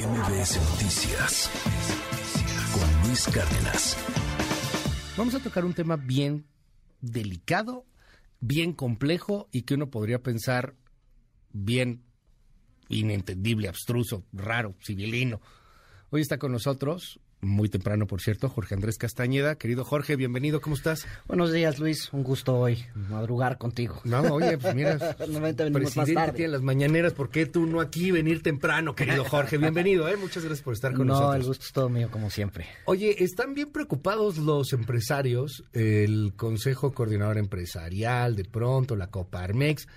MBS Noticias con Luis Cárdenas. Vamos a tocar un tema bien delicado, bien complejo y que uno podría pensar bien inentendible, abstruso, raro, civilino. Hoy está con nosotros muy temprano, por cierto, Jorge Andrés Castañeda. Querido Jorge, bienvenido, ¿cómo estás? Buenos días, Luis. Un gusto hoy madrugar contigo. No, oye, pues mira, presidente tiene las mañaneras, ¿por qué tú no aquí venir temprano, querido Jorge? Bienvenido, ¿eh? Muchas gracias por estar con nosotros. No, el gusto es todo mío, como siempre. Oye, ¿están bien preocupados los empresarios, el Consejo Coordinador Empresarial, de pronto, la Coparmex,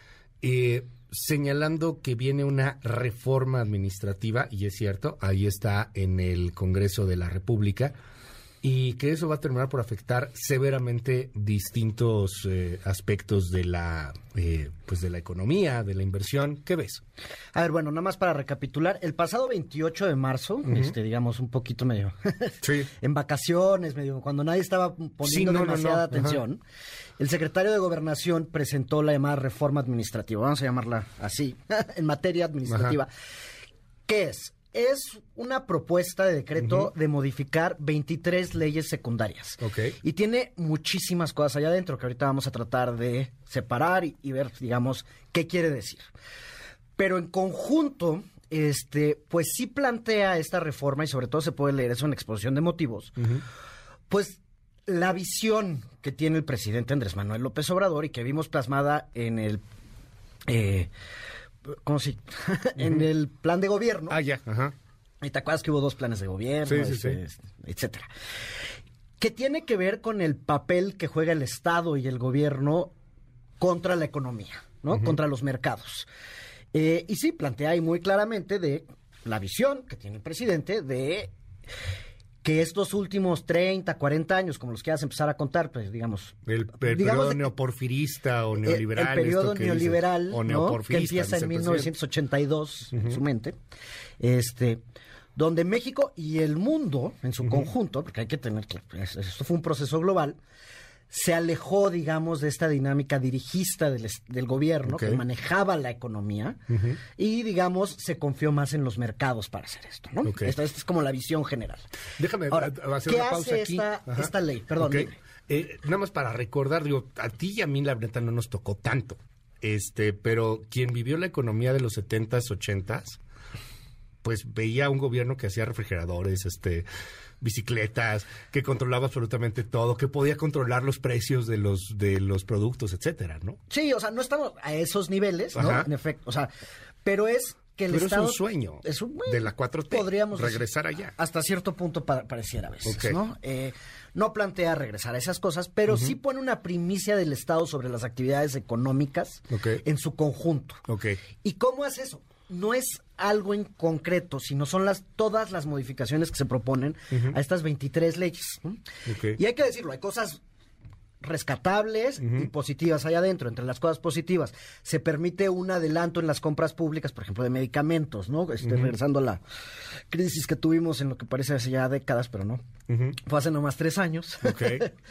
eh, señalando que viene una reforma administrativa, y es cierto, ahí está en el Congreso de la República, y que eso va a terminar por afectar severamente distintos eh, aspectos de la eh, pues de la economía, de la inversión. ¿Qué ves? A ver, bueno, nada más para recapitular, el pasado 28 de marzo, este, digamos un poquito medio en vacaciones, medio cuando nadie estaba poniendo demasiada atención, el secretario de Gobernación presentó la llamada reforma administrativa, vamos a llamarla así, en materia administrativa. ¿Qué es? Es una propuesta de decreto de modificar 23 leyes secundarias. Y tiene muchísimas cosas allá adentro que ahorita vamos a tratar de separar y, ver, digamos, qué quiere decir. Pero en conjunto, este, pues sí plantea esta reforma y sobre todo se puede leer eso en exposición de motivos. Pues la visión que tiene el presidente Andrés Manuel López Obrador y que vimos plasmada en el eh, ¿cómo si? en el plan de gobierno. Ah, ya, ajá. Y te acuerdas que hubo dos planes de gobierno, este, etcétera. Que tiene que ver con el papel que juega el Estado y el gobierno contra la economía, ¿no? Contra los mercados. Eh, y sí, plantea ahí muy claramente de la visión que tiene el presidente de que estos últimos 30, 40 años, como los quieras empezar a contar, pues digamos... El, periodo neoporfirista o neoliberal. El, periodo neoliberal, que empieza en 1982, en su mente, este, donde México y el mundo en su conjunto, porque hay que tener que... Esto fue un proceso global, se alejó, digamos, de esta dinámica dirigista del, gobierno que manejaba la economía y, digamos, se confió más en los mercados para hacer esto, ¿no? Esta, es como la visión general. Déjame hacer una pausa aquí. Esta, esta ley? Perdón. Eh, nada más para recordar, digo, a ti y a mí la verdad no nos tocó tanto, este, pero quien vivió la economía de los 70s, 80s, pues veía un gobierno que hacía refrigeradores, este, bicicletas, que controlaba absolutamente todo, que podía controlar los precios de los de los productos, etcétera, ¿no? Sí, o sea, no estamos a esos niveles, ¿no? En efecto, o sea, pero es que el pero Estado es un sueño es un, de la 4T. Podríamos regresar allá. Hasta cierto punto pareciera a veces, ¿no? Eh, no plantea regresar a esas cosas, pero sí pone una primicia del Estado sobre las actividades económicas en su conjunto. Okay. ¿Y cómo hace eso? No es algo en concreto, sino son las todas las modificaciones que se proponen a estas 23 leyes. Y hay que decirlo, hay cosas rescatables y positivas allá adentro. Entre las cosas positivas, se permite un adelanto en las compras públicas, por ejemplo, de medicamentos, ¿no? Estoy regresando a la crisis que tuvimos en lo que parece hace ya décadas, pero no. Fue hace nomás tres años. Ok,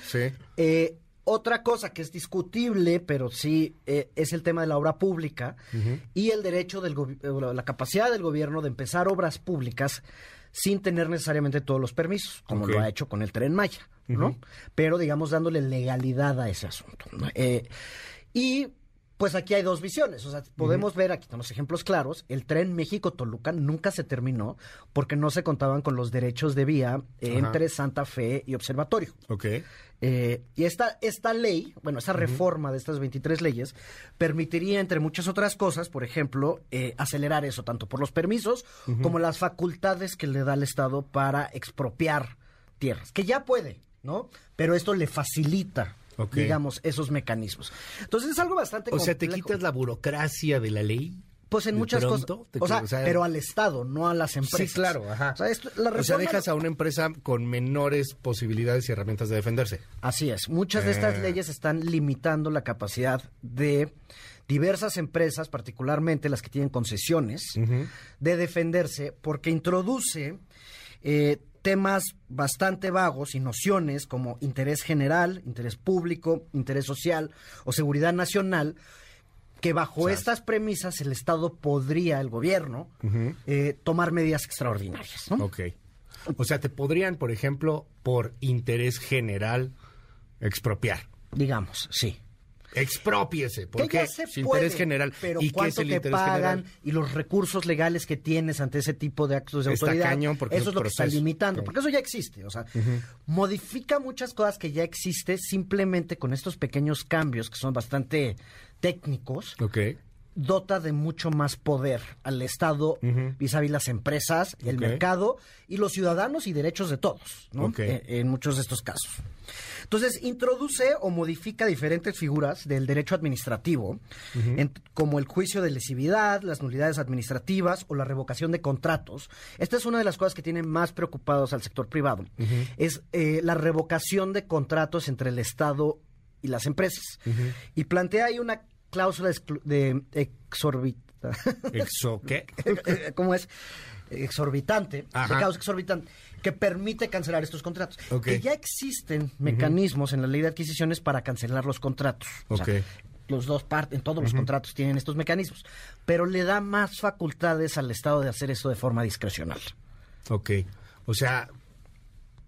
sí. eh, otra cosa que es discutible, pero sí eh, es el tema de la obra pública y el derecho del eh, la capacidad del gobierno de empezar obras públicas sin tener necesariamente todos los permisos, como lo ha hecho con el Tren Maya, ¿no? Pero digamos dándole legalidad a ese asunto. Eh, y pues aquí hay dos visiones. O sea, podemos ver, aquí tenemos ejemplos claros, el tren México-Toluca nunca se terminó porque no se contaban con los derechos de vía entre Santa Fe y Observatorio. Ok. Eh, y esta, esta ley, bueno, esta reforma de estas 23 leyes, permitiría, entre muchas otras cosas, por ejemplo, eh, acelerar eso, tanto por los permisos como las facultades que le da el Estado para expropiar tierras, que ya puede, ¿no? Pero esto le facilita digamos, esos mecanismos. Entonces es algo bastante O sea, te quitas la burocracia de la ley. Pues en muchas cosas. O sea, pero al Estado, no a las empresas. Sí, claro, ajá. O sea, dejas a una empresa con menores posibilidades y herramientas de defenderse. Así es. Muchas de estas eh. leyes están limitando la capacidad de diversas empresas, particularmente las que tienen concesiones, de defenderse porque introduce eh, temas bastante vagos y nociones como interés general, interés público, interés social o seguridad nacional que bajo estas premisas el Estado podría, el gobierno, eh, tomar medidas extraordinarias. ¿no? Ok. O sea, te podrían, por ejemplo, por interés general, expropiar. Digamos, sí. Expropiese, porque su interés general. Pero ¿Y cuánto te pagan y los recursos legales que tienes ante ese tipo de actos de autoridad. eso es lo que está limitando, porque eso ya existe. O sea, modifica muchas cosas que ya existe simplemente con estos pequeños cambios que son bastante técnicos. Okay dota de mucho más poder al Estado vis a vis las empresas, el mercado y los ciudadanos y derechos de todos, ¿no? Eh, en, muchos de estos casos. Entonces, introduce o modifica diferentes figuras del derecho administrativo, como el juicio de lesividad, las nulidades administrativas o la revocación de contratos. Esta es una de las cosas que tiene más preocupados al sector privado. Es eh, la revocación de contratos entre el Estado y las empresas. Y plantea ahí una cláusula de exorbitante. ¿Exo qué? ¿Cómo es? Exorbitante, de causa exorbitante, que permite cancelar estos contratos. Que ya existen mecanismos en la ley de adquisiciones para cancelar los contratos. los dos partes, en todos los contratos tienen estos mecanismos, pero le da más facultades al Estado de hacer eso de forma discrecional. Ok, o sea,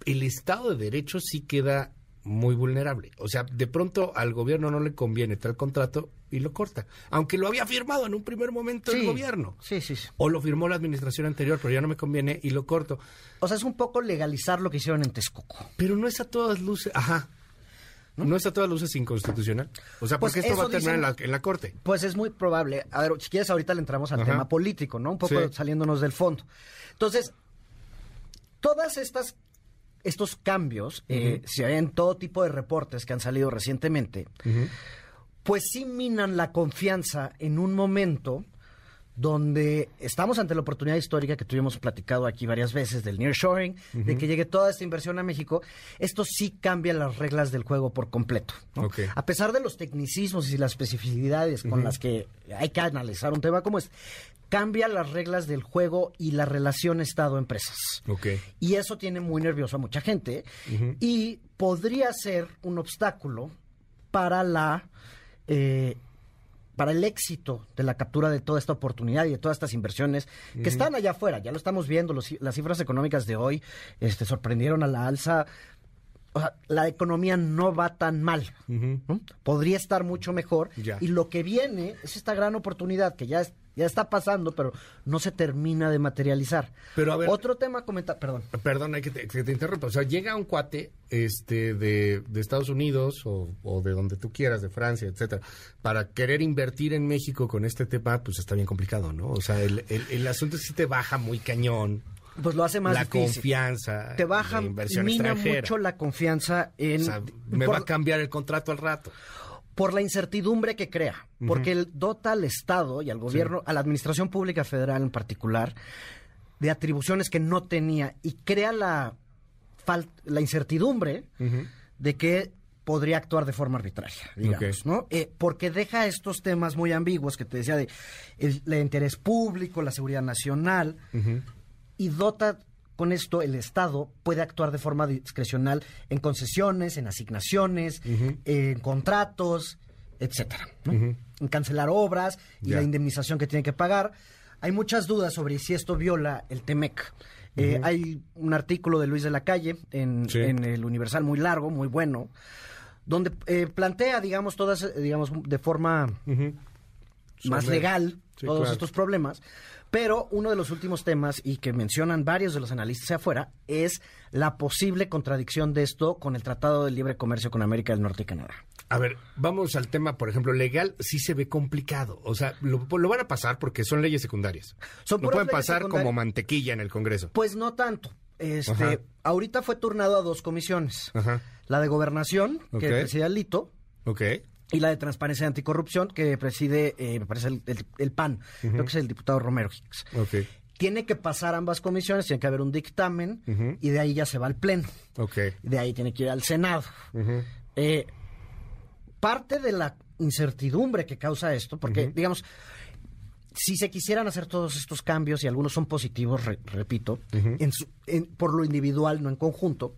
el Estado de Derecho sí queda muy vulnerable. O sea, de pronto al gobierno no le conviene tal contrato y lo corta. Aunque lo había firmado en un primer momento el gobierno. Sí, sí, sí. O lo firmó la administración anterior, pero ya no me conviene y lo corto. O sea, es un poco legalizar lo que hicieron en Texcoco. Pero no es a todas luces. Ajá. ¿No? es a todas luces inconstitucional? O sea, porque pues esto va a terminar en, la, corte. Pues es muy probable. A ver, si quieres, ahorita le entramos al tema político, ¿no? Un poco saliéndonos del fondo. Entonces, todas estas estos cambios, eh, si hay en todo tipo de reportes que han salido recientemente, pues sí minan la confianza en un momento donde estamos ante la oportunidad histórica que tuvimos platicado aquí varias veces del nearshoring, de que llegue toda esta inversión a México, esto sí cambia las reglas del juego por completo. A pesar de los tecnicismos y las especificidades con las que hay que analizar un tema como este, cambia las reglas del juego y la relación Estado-empresas. Y eso tiene muy nervioso a mucha gente y podría ser un obstáculo para la... Eh, para el éxito de la captura de toda esta oportunidad y de todas estas inversiones que están allá afuera. Ya lo estamos viendo, las cifras económicas de hoy este, sorprendieron a la alza. O sea, la economía no va tan mal. Podría estar mucho mejor. Y lo que viene es esta gran oportunidad que ya es ya está pasando, pero no se termina de materializar. Pero a ver, otro tema comenta, perdón. Perdón, hay que te, que te interrumpa. O sea, llega un cuate este de, Estados Unidos o, de donde tú quieras, de Francia, etcétera, para querer invertir en México con este tema, pues está bien complicado, ¿no? O sea, el, el, asunto sí te baja muy cañón. Pues lo hace más la confianza. Te baja, mina mucho la confianza en. O sea, me va a cambiar el contrato al rato por la incertidumbre que crea, porque él dota al Estado y al gobierno, a la Administración Pública Federal en particular, de atribuciones que no tenía y crea la, la incertidumbre de que podría actuar de forma arbitraria, digamos, ¿no? Eh, porque deja estos temas muy ambiguos que te decía de el, interés público, la seguridad nacional, y dota con esto el Estado puede actuar de forma discrecional en concesiones, en asignaciones, en contratos, etcétera, en cancelar obras y la indemnización que tiene que pagar. Hay muchas dudas sobre si esto viola el TEMEC. Eh, hay un artículo de Luis de la Calle en, el Universal muy largo, muy bueno, donde eh, plantea, digamos, todas, eh, digamos, de forma más legal todos estos problemas. Pero uno de los últimos temas, y que mencionan varios de los analistas afuera, es la posible contradicción de esto con el Tratado de Libre Comercio con América del Norte y Canadá. A ver, vamos al tema, por ejemplo, legal, sí se ve complicado. O sea, lo, van a pasar porque son leyes secundarias. Son lo pueden pasar como mantequilla en el Congreso. Pues no tanto. Este, ahorita fue turnado a dos comisiones. La de gobernación, que presidía Lito. Ok y la de Transparencia y Anticorrupción que preside, eh, me parece, el, PAN, creo que es el diputado Romero Hicks. Tiene que pasar ambas comisiones, tiene que haber un dictamen y de ahí ya se va al Pleno. De ahí tiene que ir al Senado. Eh, parte de la incertidumbre que causa esto, porque, digamos, si se quisieran hacer todos estos cambios, y algunos son positivos, repito, por lo individual, no en conjunto,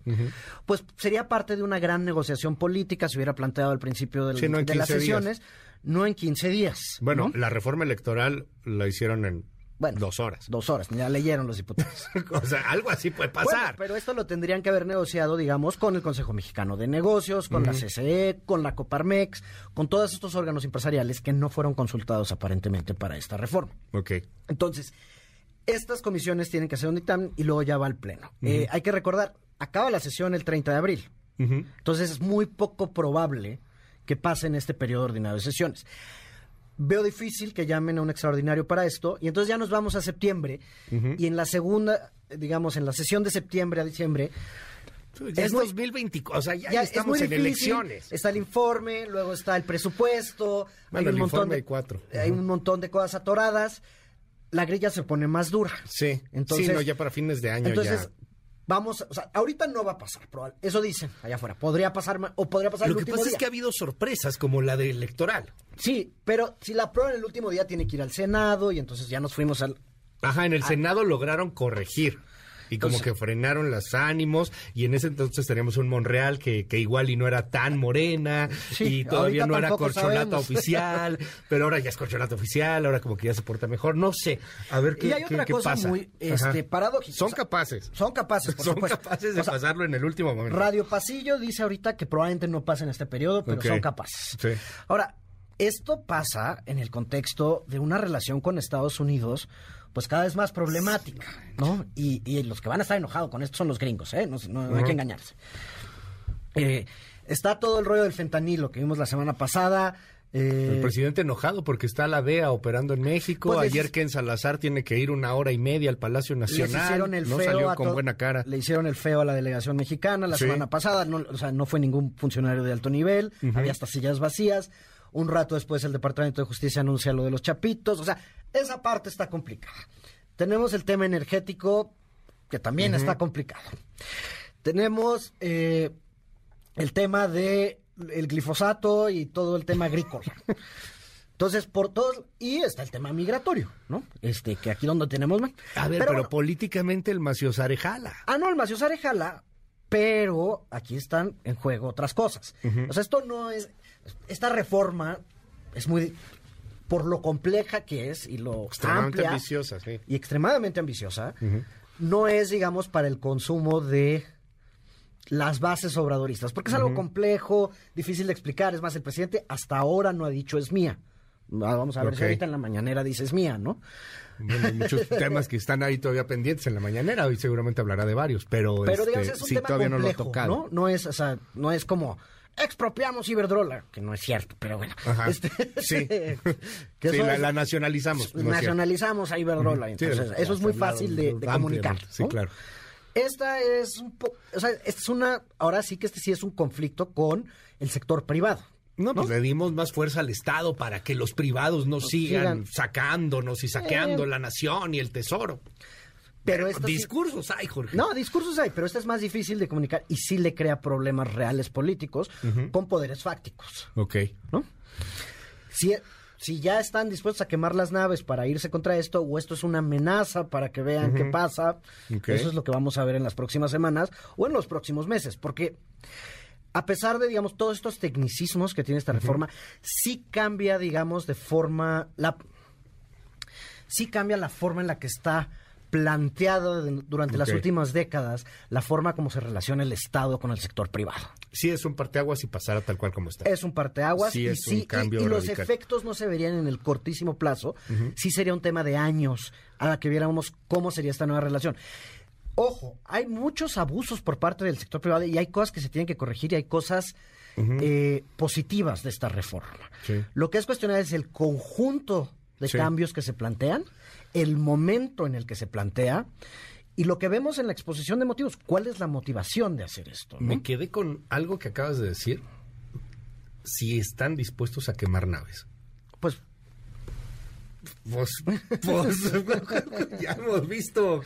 pues sería parte de una gran negociación política, se hubiera planteado al principio de las sesiones. no en 15 días. Bueno, la reforma electoral la hicieron en bueno, dos horas. Dos horas, ya leyeron los diputados. o sea, algo así puede pasar. pero esto lo tendrían que haber negociado, digamos, con el Consejo Mexicano de Negocios, con la CCE, con la Coparmex, con todos estos órganos empresariales que no fueron consultados aparentemente para esta reforma. Ok. Entonces, estas comisiones tienen que hacer un dictamen y luego ya va al Pleno. Eh, hay que recordar, acaba la sesión el 30 de abril. Entonces, es muy poco probable que pase en este periodo ordinario de sesiones veo difícil que llamen a un extraordinario para esto y entonces ya nos vamos a septiembre y en la segunda, digamos, en la sesión de septiembre a diciembre es, 2024, o sea, ya, estamos en elecciones. Está el informe, luego está el presupuesto, hay un montón de cuatro. hay un montón de cosas atoradas. La grilla se pone más dura. Sí. Entonces, sí, no, ya para fines de año entonces, Vamos, o sea, ahorita no va a pasar, eso dicen allá afuera. Podría pasar o podría pasar Lo que pasa es que ha habido sorpresas como la de electoral. Sí, pero si la aprueban el último día tiene que ir al Senado y entonces ya nos fuimos al Ajá, en el Senado lograron corregir y como que frenaron los ánimos y en ese entonces teníamos un Monreal que, que igual y no era tan morena y todavía no era corcholata oficial, pero ahora ya es corcholata oficial, ahora como que ya se porta mejor, no sé, a ver qué, y hay otra cosa muy este, paradójica. Son capaces. Son capaces, por Son capaces de pasarlo en el último momento. Radio Pasillo dice ahorita que probablemente no pase en este periodo, pero son capaces. Sí. Ahora, esto pasa en el contexto de una relación con Estados Unidos pues cada vez más problemática, ¿no? Y, los que van a estar enojados con esto son los gringos, ¿eh? No, hay que engañarse. Eh, está todo el rollo del fentanilo que vimos la semana pasada. Eh, el presidente enojado porque está la DEA operando en México. Pues Ayer que en Salazar tiene que ir una hora y media al Palacio Nacional. hicieron el no salió con buena cara. Le hicieron el feo a la delegación mexicana la semana pasada. No, o sea, no fue ningún funcionario de alto nivel. Había hasta sillas vacías. Un rato después el Departamento de Justicia anuncia lo de los chapitos. O sea, esa parte está complicada. Tenemos el tema energético, que también está complicado. Tenemos eh, el tema de el glifosato y todo el tema agrícola. Entonces, por todos, y está el tema migratorio, ¿no? Este, que aquí donde tenemos más. A ver, pero, políticamente el Maciosare jala. Ah, no, el Maciosare jala, pero aquí están en juego otras cosas. O sea, esto no es, esta reforma es muy, por lo compleja que es y lo extremadamente ambiciosa, sí. y extremadamente ambiciosa, no es, digamos, para el consumo de las bases obradoristas, porque es algo complejo, difícil de explicar. Es más, el presidente hasta ahora no ha dicho es mía. Ah, vamos a ver si ahorita en la mañanera dice es mía, ¿no? Bueno, hay muchos temas que están ahí todavía pendientes en la mañanera. Hoy seguramente hablará de varios, pero, pero digamos, este, es un tema todavía no lo ha tocado. ¿no? No es, o sea, no es como expropiamos Iberdrola, que no es cierto, pero bueno. Este, sí, sí la, nacionalizamos. nacionalizamos a Iberdrola, entonces eso es muy fácil de, comunicar. Sí, claro. Esta es un o sea, es una, ahora sí que este sí es un conflicto con el sector privado. No, pues le dimos más fuerza al Estado para que los privados no sigan, sacándonos y saqueando eh. la nación y el tesoro. Pero discursos hay, Jorge. No, discursos hay, pero esto es más difícil de comunicar y sí le crea problemas reales políticos con poderes fácticos. Ok. ¿No? Si, si ya están dispuestos a quemar las naves para irse contra esto, o esto es una amenaza para que vean qué pasa, eso es lo que vamos a ver en las próximas semanas o en los próximos meses, porque a pesar de, digamos, todos estos tecnicismos que tiene esta reforma, sí cambia, digamos, de forma, la, sí cambia la forma en la que está planteado durante las últimas décadas la forma como se relaciona el Estado con el sector privado. Sí, es un parteaguas y pasará tal cual como está. Es un parteaguas. Sí, es y, un cambio y, los efectos no se verían en el cortísimo plazo. Sí sería un tema de años a la que viéramos cómo sería esta nueva relación. Ojo, hay muchos abusos por parte del sector privado y hay cosas que se tienen que corregir y hay cosas eh, positivas de esta reforma. Lo que es cuestionar es el conjunto de cambios que se plantean el momento en el que se plantea y lo que vemos en la exposición de motivos. ¿Cuál es la motivación de hacer esto? Me quedé con algo que acabas de decir. Si están dispuestos a quemar naves. Pues pues, pues ya hemos visto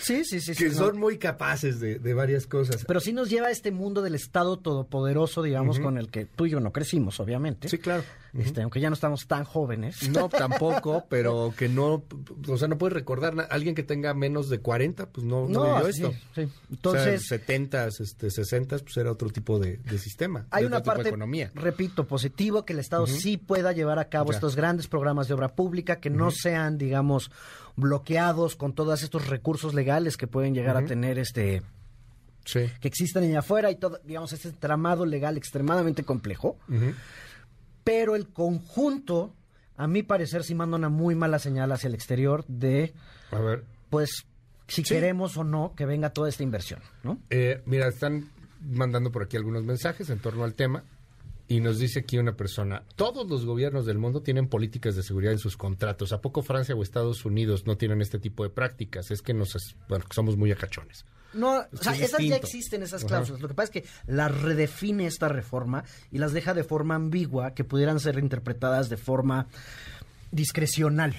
sí, sí, sí, que son muy capaces de, varias cosas. Pero sí nos lleva a este mundo del Estado todopoderoso, digamos, con el que tú y yo no crecimos, obviamente. Sí, claro. este, aunque ya no estamos tan jóvenes. No, tampoco, pero que no, o sea, no puedes recordar a alguien que tenga menos de 40, pues no, no, vivió esto. Sí, Entonces, o sea, 70, este, 60, pues era otro tipo de, sistema. Hay una parte, economía. repito, positivo, que el Estado sí pueda llevar a cabo estos grandes programas de obra pública, que no sean, digamos, bloqueados con todos estos recursos legales que pueden llegar a tener este que existen allá afuera y todo, digamos, este tramado legal extremadamente complejo. Pero el conjunto, a mi parecer, sí manda una muy mala señal hacia el exterior de, a ver. pues, si queremos o no que venga toda esta inversión, ¿no? Eh, mira, están mandando por aquí algunos mensajes en torno al tema. Y nos dice aquí una persona, todos los gobiernos del mundo tienen políticas de seguridad en sus contratos. ¿A poco Francia o Estados Unidos no tienen este tipo de prácticas? Es que nos, bueno, somos muy acachones. No, o sea, esas ya existen, esas cláusulas. Lo que pasa es que las redefine esta reforma y las deja de forma ambigua que pudieran ser interpretadas de forma discrecional.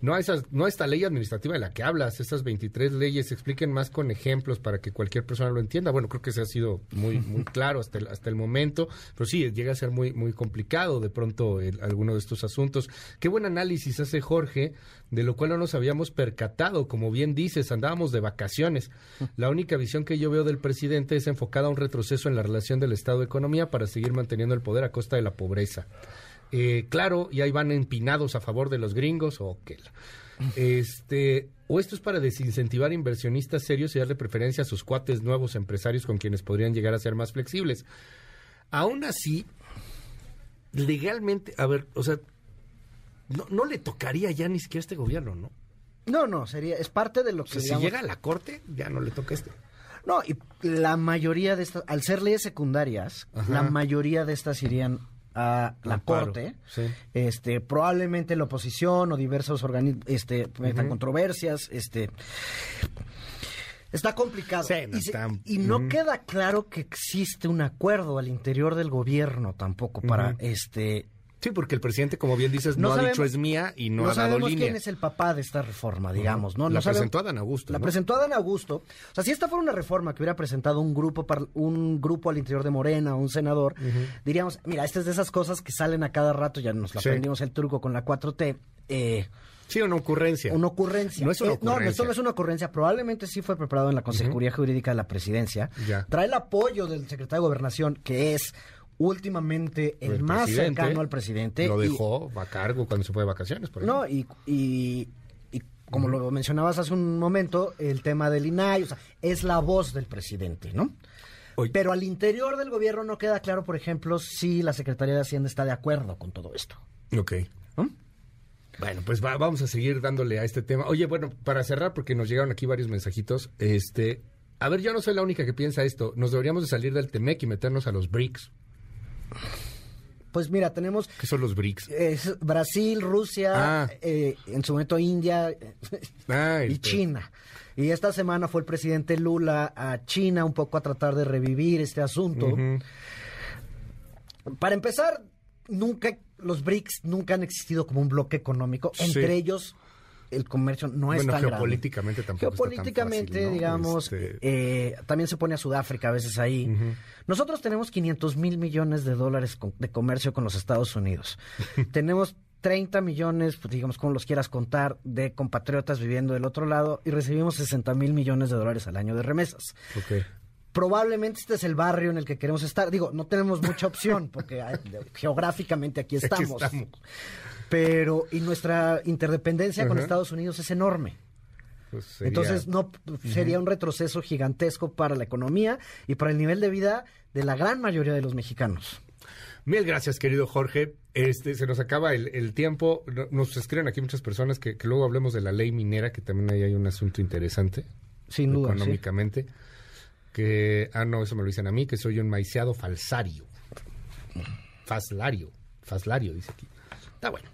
No, esas, no esta ley administrativa de la que hablas, esas 23 leyes, expliquen más con ejemplos para que cualquier persona lo entienda. Bueno, creo que se ha sido muy, muy claro hasta el, hasta el momento, pero sí, llega a ser muy, muy complicado de pronto alguno de estos asuntos. Qué buen análisis hace Jorge, de lo cual no nos habíamos percatado. Como bien dices, andábamos de vacaciones. La única visión que yo veo del presidente es enfocada a un retroceso en la relación del Estado de Economía para seguir manteniendo el poder a costa de la pobreza. Eh, claro, y ahí van empinados a favor de los gringos o qué. Este, o esto es para desincentivar inversionistas serios y darle preferencia a sus cuates nuevos empresarios con quienes podrían llegar a ser más flexibles. Aún así, legalmente, a ver, o sea, no, no le tocaría ya ni siquiera a este gobierno, ¿no? No, no, sería, es parte de lo que... si llega a la corte, ya no le toca este. No, y la mayoría de estas, al ser leyes secundarias, la mayoría de estas irían a la corte, este, probablemente la oposición o diversos organismos, este, controversias, este, está complicado. Y, no queda claro que existe un acuerdo al interior del gobierno tampoco para, este, Sí, porque el presidente, como bien dices, no, ha dicho es mía y no, ha dado línea. quién es el papá de esta reforma, digamos, ¿no? la presentó Adán Augusto. La presentó Adán Augusto. O sea, si esta fuera una reforma que hubiera presentado un grupo un grupo al interior de Morena, un senador, diríamos, mira, esta es de esas cosas que salen a cada rato, ya nos la aprendimos el truco con la 4T. Eh, Sí, una ocurrencia. Una ocurrencia. No es una ocurrencia. no, no es una ocurrencia. Probablemente sí fue preparado en la Consejería Jurídica de la Presidencia. Trae el apoyo del secretario de Gobernación, que es últimamente el, más cercano al presidente. Lo dejó a cargo cuando se fue de vacaciones, por No, y, y, como lo mencionabas hace un momento, el tema del INAI, o sea, es la voz del presidente, ¿no? Pero al interior del gobierno no queda claro, por ejemplo, si la Secretaría de Hacienda está de acuerdo con todo esto. Ok. Bueno, pues vamos a seguir dándole a este tema. Oye, bueno, para cerrar, porque nos llegaron aquí varios mensajitos, este, a ver, yo no soy la única que piensa esto. Nos deberíamos de salir del TEMEC y meternos a los BRICS. Pues mira, tenemos... ¿Qué son los BRICS? Brasil, Rusia, ah. eh, en su momento India ah, y China. Y esta semana fue el presidente Lula a China un poco a tratar de revivir este asunto. Para empezar, nunca los BRICS nunca han existido como un bloque económico. Entre ellos el comercio no es tan geopolíticamente tampoco Geopolíticamente, está tan digamos, este, eh, también se pone a Sudáfrica a veces ahí. Nosotros tenemos 500 mil millones de dólares de comercio con los Estados Unidos. tenemos 30 millones, pues, digamos, como los quieras contar, de compatriotas viviendo del otro lado y recibimos 60 mil millones de dólares al año de remesas. Probablemente este es el barrio en el que queremos estar. Digo, no tenemos mucha opción porque geográficamente aquí estamos. Aquí estamos pero y nuestra interdependencia con Estados Unidos es enorme. Pues Entonces no sería un retroceso gigantesco para la economía y para el nivel de vida de la gran mayoría de los mexicanos. Mil gracias, querido Jorge. Este, se nos acaba el, tiempo. Nos escriben aquí muchas personas que, luego hablemos de la ley minera, que también ahí hay un asunto interesante. Sin duda. Económicamente. Que, ah, no, eso me lo dicen a mí, que soy un maiciado falsario. Faslario. Faslario, dice aquí. Está bueno.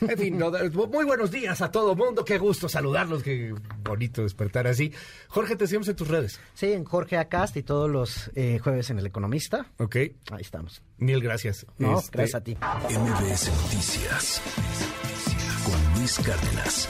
En fin, muy buenos días a todo mundo. Qué gusto saludarlos. Qué bonito despertar así. Jorge, te seguimos en tus redes. Sí, en Jorge Acast y todos los eh, jueves en El Economista. Ok. Ahí estamos. Mil gracias. No, este, gracias a ti. MBS Noticias con Luis Cárdenas.